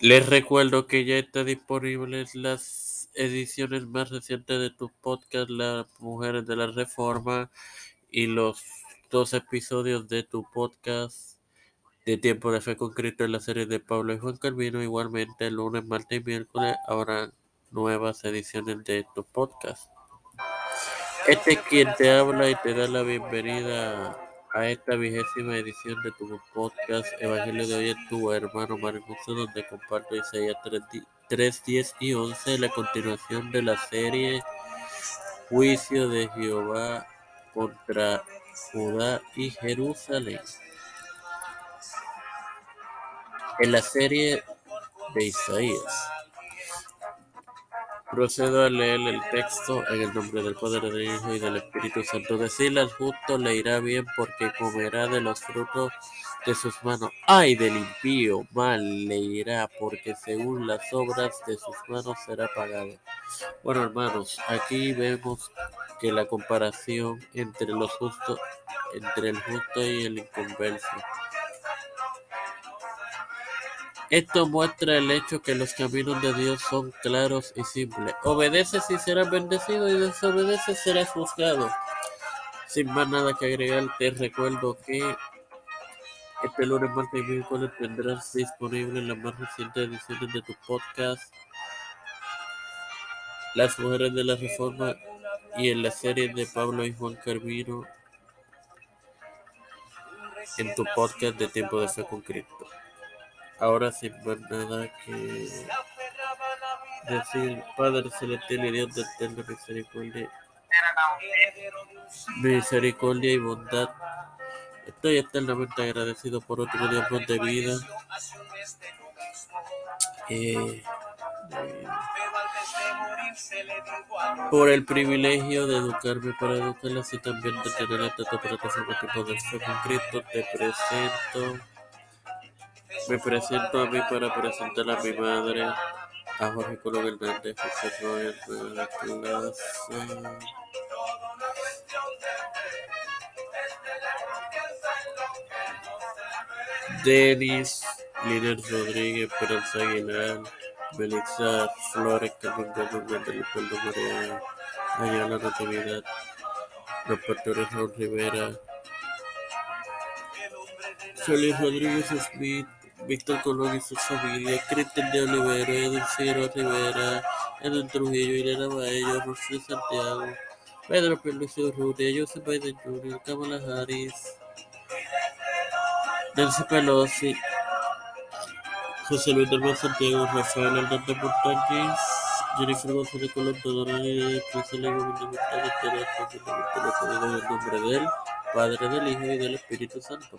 Les recuerdo que ya están disponibles las ediciones más recientes de tu podcast, Las Mujeres de la Reforma, y los dos episodios de tu podcast de Tiempo de Fe con en la serie de Pablo y Juan Calvino. Igualmente, el lunes, martes y miércoles habrá nuevas ediciones de tu podcast. Este es quien te habla y te da la bienvenida a esta vigésima edición de tu podcast Evangelio de hoy en tu hermano Marcos, donde comparto Isaías 3, 10 y 11, la continuación de la serie Juicio de Jehová contra Judá y Jerusalén. En la serie de Isaías Procedo a leer el texto en el nombre del Padre, del Hijo y del Espíritu Santo. Decirle al justo le irá bien porque comerá de los frutos de sus manos. Ay del impío, mal le irá porque según las obras de sus manos será pagado. Bueno, hermanos, aquí vemos que la comparación entre los justos, entre el justo y el inconverso esto muestra el hecho que los caminos de Dios son claros y simples. Obedece y serás bendecido y desobedece serás juzgado. Sin más nada que agregar, te recuerdo que este lunes, martes y miércoles tendrás disponible las más recientes ediciones de tu podcast Las Mujeres de la Reforma y en la serie de Pablo y Juan Carvino en tu podcast de Tiempo de Fe con Cristo. Ahora sin más nada que decir, Padre Celestial y Dios de eterna misericordia, misericordia y bondad, estoy eternamente agradecido por otro día más de vida. Eh, por el privilegio de educarme para educarlas y también de tener esta plataforma que poder ser con Cristo, te presento. Me presento a mí para presentar a mi madre, a Jorge Colón Hernández, José Roger Plaza, Denis, Liner Rodríguez, Esperanza Aguilar, Melissa Flores, Carmen Gómez, Leopoldo María, Ayala Natividad, Roberto Raúl Rivera, Félix Rodríguez Smith, Víctor Colón y su familia, Cristian de Olivera, Ciro Rivera, Edwin Trujillo, Irena Baello, Rosy Santiago, Pedro Pierluisi Urrutia, Joseph Biden Jr., Kamala Harris, Nancy Pelosi, José Luis del Santiago, Rafael Hernández Montañez, Jennifer González Colón, Gómez de Gustavo, Teresa, en el nombre del Padre, del Hijo y del Espíritu Santo.